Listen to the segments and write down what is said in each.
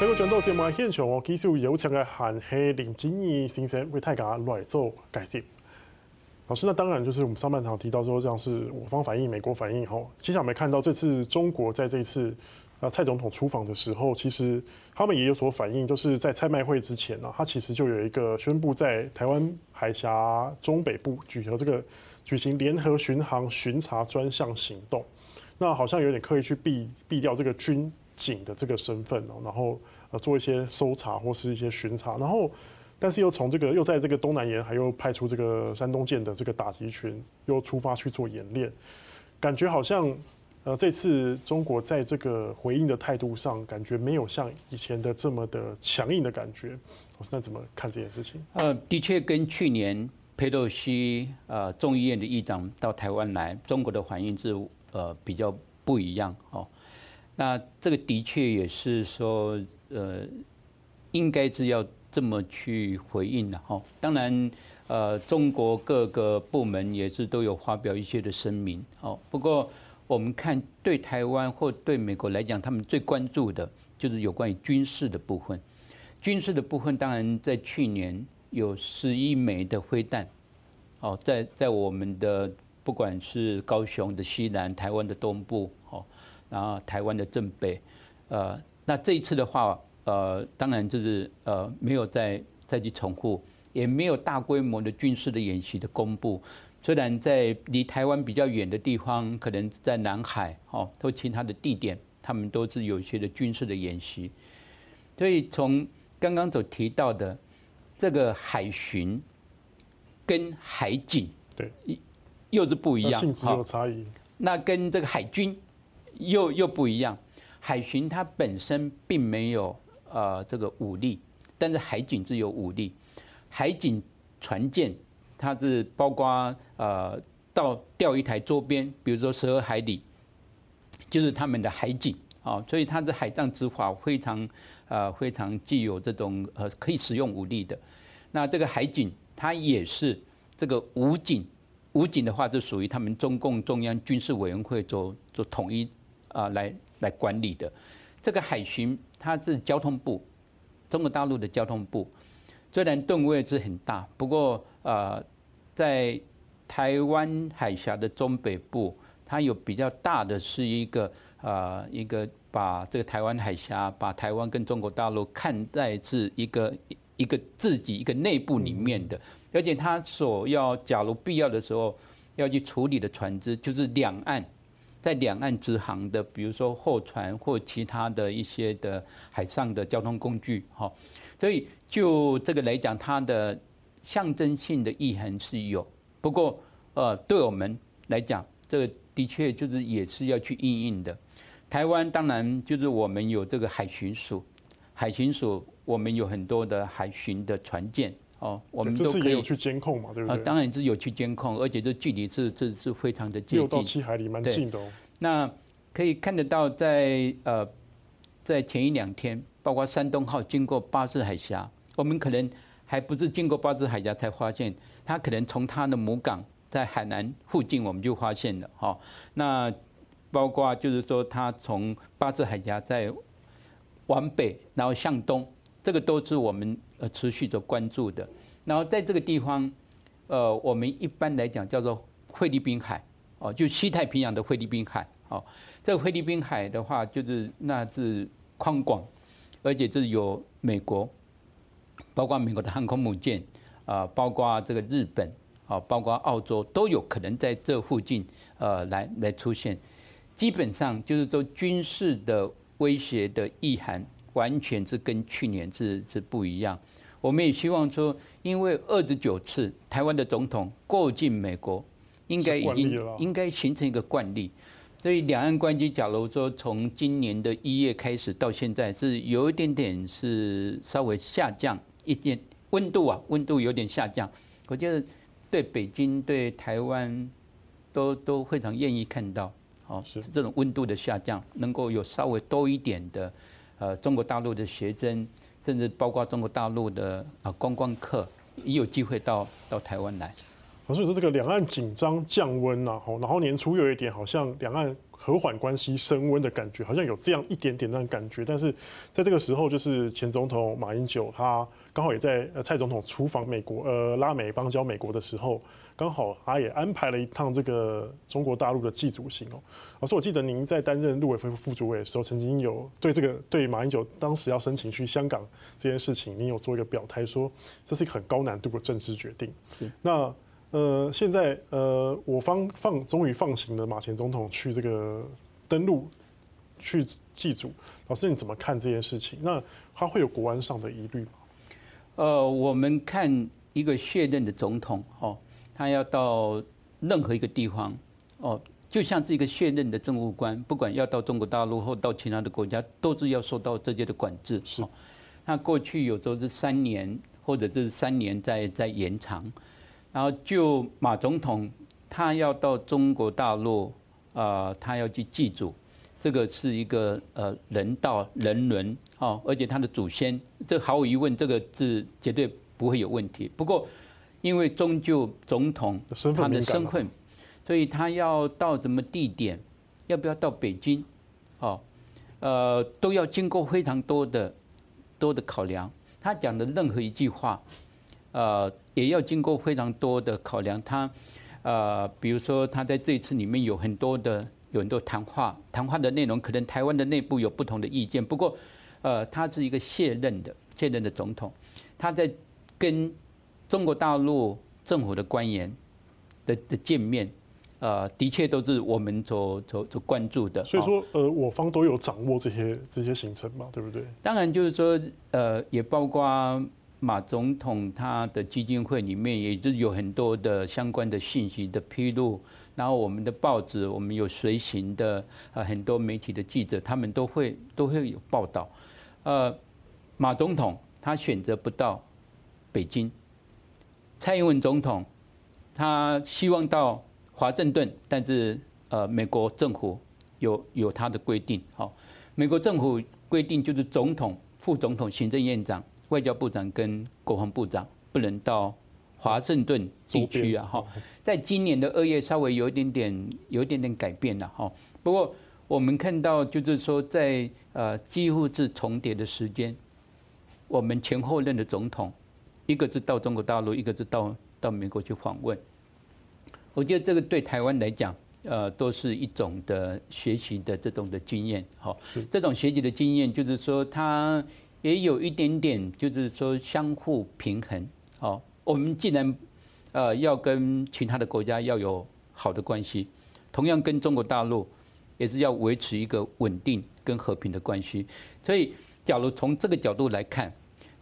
这个战斗节目现场哦，继续有请的韩系林静仪先生为大家来做解释。老师，那当然就是我们上半场提到说，像是我方反应、美国反应哈。其实我们看到这次中国在这一次啊蔡总统出访的时候，其实他们也有所反应，就是在蔡麦会之前呢，他其实就有一个宣布在台湾海峡中北部举行这个举行联合巡航巡查专项行动，那好像有点刻意去避避掉这个军警的这个身份哦，然后呃做一些搜查或是一些巡查，然后但是又从这个又在这个东南沿海又派出这个山东舰的这个打击群又出发去做演练，感觉好像呃这次中国在这个回应的态度上，感觉没有像以前的这么的强硬的感觉。我现在怎么看这件事情？呃，的确跟去年佩洛西呃众议院的议长到台湾来，中国的反应是呃比较不一样哦。那这个的确也是说，呃，应该是要这么去回应的哈。当然，呃，中国各个部门也是都有发表一些的声明。哦，不过我们看对台湾或对美国来讲，他们最关注的就是有关于军事的部分。军事的部分，当然在去年有十一枚的飞弹，哦，在在我们的不管是高雄的西南、台湾的东部，然后台湾的正北，呃，那这一次的话，呃，当然就是呃，没有再再去重复，也没有大规模的军事的演习的公布。虽然在离台湾比较远的地方，可能在南海哦，或其他的地点，他们都是有一些的军事的演习。所以从刚刚所提到的这个海巡跟海警，对，又是不一样，性质有差异。那跟这个海军。又又不一样，海巡它本身并没有呃这个武力，但是海警是有武力。海警船舰它是包括呃到钓鱼台周边，比如说十二海里，就是他们的海警啊，所以它的海上执法非常呃非常具有这种呃可以使用武力的。那这个海警它也是这个武警，武警的话就属于他们中共中央军事委员会做做统一。啊，来来管理的这个海巡，它是交通部，中国大陆的交通部。虽然吨位是很大，不过呃，在台湾海峡的中北部，它有比较大的是一个呃一个把这个台湾海峡，把台湾跟中国大陆看在是一个一个自己一个内部里面的，而且它所要假如必要的时候要去处理的船只，就是两岸。在两岸直航的，比如说货船或其他的一些的海上的交通工具，哈，所以就这个来讲，它的象征性的意涵是有。不过，呃，对我们来讲，这个的确就是也是要去因应的。台湾当然就是我们有这个海巡署，海巡署我们有很多的海巡的船舰。哦，我们都可以有去监控嘛，对不对？啊，当然是有去监控，而且这距离是是是非常的接近，六到七海里，蛮近的哦。那可以看得到在，在呃，在前一两天，包括山东号经过巴士海峡，我们可能还不是经过巴士海峡才发现，它可能从它的母港在海南附近，我们就发现了。哈，那包括就是说，它从巴士海峡在往北，然后向东。这个都是我们呃持续的关注的，然后在这个地方，呃，我们一般来讲叫做菲律宾海，哦，就西太平洋的菲律宾海，哦，这个菲律宾海的话，就是那是宽广，而且这有美国，包括美国的航空母舰，啊，包括这个日本，啊，包括澳洲都有可能在这附近，呃，来来出现，基本上就是说军事的威胁的意涵。完全是跟去年是是不一样。我们也希望说，因为二十九次台湾的总统过境美国，应该已经应该形成一个惯例。所以两岸关系，假如说从今年的一月开始到现在，是有一点点是稍微下降一点温度啊，温度有点下降。我觉得对北京对台湾都都非常愿意看到，哦，是这种温度的下降，能够有稍微多一点的。呃，中国大陆的学生，甚至包括中国大陆的啊观光客，也有机会到到台湾来。老师说这个两岸紧张降温呐，然后年初又有一点好像两岸。和缓关系升温的感觉，好像有这样一点点那种感觉，但是在这个时候，就是前总统马英九他刚好也在呃蔡总统出访美国呃拉美邦交美国的时候，刚好他也安排了一趟这个中国大陆的祭祖行哦。老师，我记得您在担任陆委会副主委的时候，曾经有对这个对马英九当时要申请去香港这件事情，您有做一个表态，说这是一个很高难度的政治决定。那。呃，现在呃，我方放终于放行了马前总统去这个登陆去祭祖，老师你怎么看这件事情？那他会有国安上的疑虑吗？呃，我们看一个卸任的总统哦，他要到任何一个地方哦，就像是一个卸任的政务官，不管要到中国大陆或到其他的国家，都是要受到这些的管制。是，那过去有时候是三年，或者是三年在在延长。然后就马总统，他要到中国大陆，啊，他要去祭祖，这个是一个呃人道人伦哦，而且他的祖先，这毫无疑问，这个是绝对不会有问题。不过，因为终究总统他的身份，所以他要到什么地点，要不要到北京，哦，呃，都要经过非常多的多的考量。他讲的任何一句话。呃，也要经过非常多的考量。他，呃，比如说他在这一次里面有很多的有很多谈话，谈话的内容可能台湾的内部有不同的意见。不过，呃，他是一个卸任的卸任的总统，他在跟中国大陆政府的官员的的见面，呃，的确都是我们所所所关注的。所以说，呃，我方都有掌握这些这些行程嘛，对不对？当然，就是说，呃，也包括。马总统他的基金会里面也是有很多的相关的信息的披露，然后我们的报纸，我们有随行的呃很多媒体的记者，他们都会都会有报道。呃，马总统他选择不到北京，蔡英文总统他希望到华盛顿，但是呃美国政府有有他的规定，好，美国政府规定就是总统、副总统、行政院长。外交部长跟国防部长不能到华盛顿地区啊！哈，在今年的二月稍微有一点点有一点点改变了哈。不过我们看到就是说，在呃几乎是重叠的时间，我们前后任的总统，一个是到中国大陆，一个是到到美国去访问。我觉得这个对台湾来讲，呃，都是一种的学习的这种的经验。哈，这种学习的经验就是说他。也有一点点，就是说相互平衡。哦，我们既然呃要跟其他的国家要有好的关系，同样跟中国大陆也是要维持一个稳定跟和平的关系。所以，假如从这个角度来看，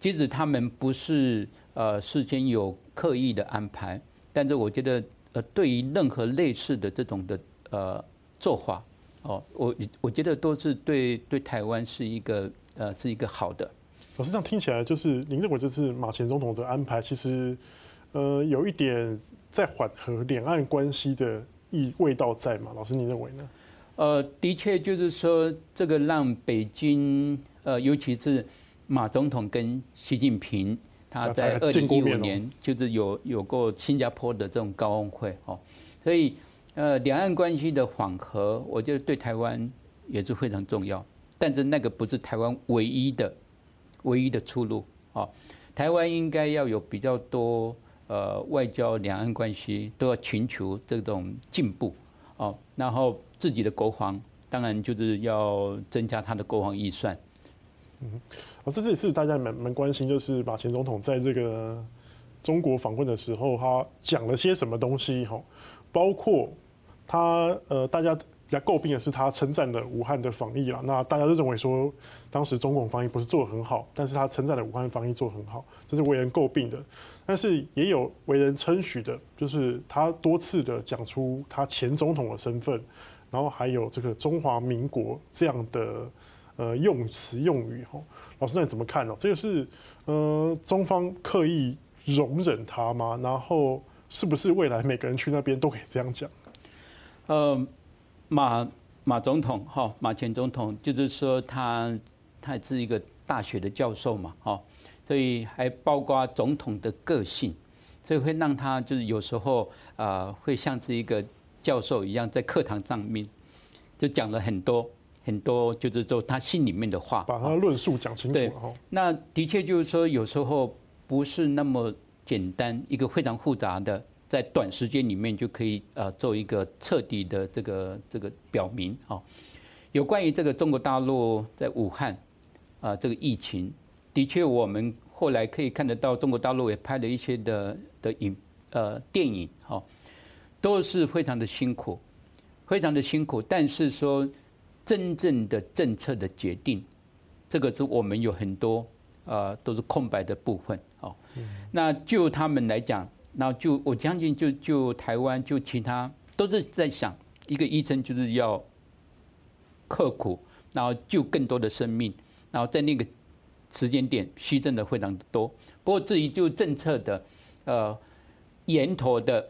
即使他们不是呃事先有刻意的安排，但是我觉得呃对于任何类似的这种的呃做法，哦，我我觉得都是对对台湾是一个。呃，是一个好的。老师这样听起来，就是您认为这次马前总统的安排，其实呃有一点在缓和两岸关系的意味道在吗？老师，你认为呢？呃，的确就是说，这个让北京呃，尤其是马总统跟习近平，他在二零一五年就是有有过新加坡的这种高峰会哦，所以呃，两岸关系的缓和，我觉得对台湾也是非常重要。但是那个不是台湾唯一的、唯一的出路啊！台湾应该要有比较多呃外交、两岸关系都要寻求这种进步哦。然后自己的国防当然就是要增加他的国防预算。嗯，哦，这次也是大家蛮蛮关心，就是马前总统在这个中国访问的时候，他讲了些什么东西哈？包括他呃，大家。比较诟病的是，他称赞了武汉的防疫了。那大家都认为说，当时中共防疫不是做得很好，但是他称赞了武汉防疫做得很好，这是为人诟病的。但是也有为人称许的，就是他多次的讲出他前总统的身份，然后还有这个中华民国这样的呃用词用语。哈，老师那你怎么看呢？这个是呃中方刻意容忍他吗？然后是不是未来每个人去那边都可以这样讲？嗯。马马总统哈，马前总统就是说他他是一个大学的教授嘛哈，所以还包括总统的个性，所以会让他就是有时候啊，会像是一个教授一样，在课堂上面就讲了很多很多，就是说他心里面的话，把他论述讲清楚。对，那的确就是说，有时候不是那么简单，一个非常复杂的，在短时间里面就可以呃做一个彻底的这个这个表明啊。有关于这个中国大陆在武汉啊这个疫情，的确我们后来可以看得到，中国大陆也拍了一些的的影呃电影哈，都是非常的辛苦，非常的辛苦。但是说真正的政策的决定，这个是我们有很多呃都是空白的部分哦。那就他们来讲。然后就我相信，就就台湾，就其他都是在想，一个医生就是要刻苦，然后救更多的生命，然后在那个时间点牺牲的非常多。不过至于就政策的呃源头的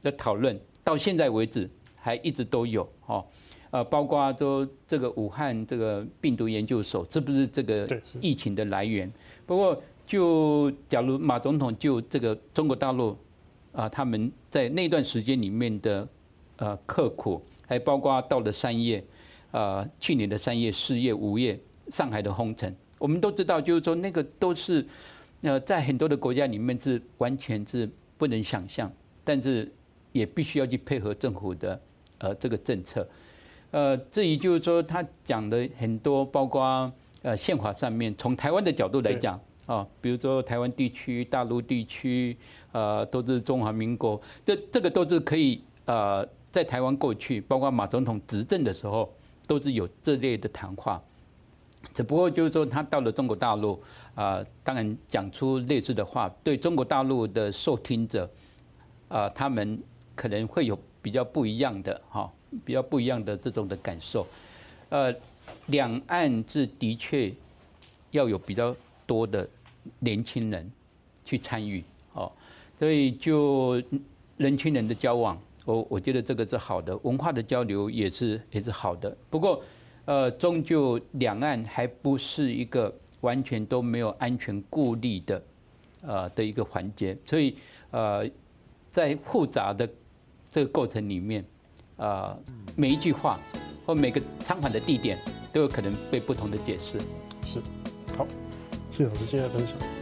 的讨论，到现在为止还一直都有哦，呃，包括说这个武汉这个病毒研究所是不是这个疫情的来源？不过就假如马总统就这个中国大陆。啊，他们在那段时间里面的呃刻苦，还包括到了三月，呃，去年的三月、四月、五月，上海的封城，我们都知道，就是说那个都是呃在很多的国家里面是完全是不能想象，但是也必须要去配合政府的呃这个政策。呃，至于就是说他讲的很多，包括呃宪法上面，从台湾的角度来讲。啊，比如说台湾地区、大陆地区，呃，都是中华民国，这这个都是可以呃，在台湾过去，包括马总统执政的时候，都是有这类的谈话。只不过就是说，他到了中国大陆，啊，当然讲出类似的话，对中国大陆的受听者，啊，他们可能会有比较不一样的哈，比较不一样的这种的感受。呃，两岸是的确要有比较多的。年轻人去参与哦，所以就人群人的交往，我我觉得这个是好的，文化的交流也是也是好的。不过，呃，终究两岸还不是一个完全都没有安全顾虑的呃的一个环节，所以呃，在复杂的这个过程里面，呃，每一句话或每个参访的地点都有可能被不同的解释。是，好。谢谢老师今天的分享。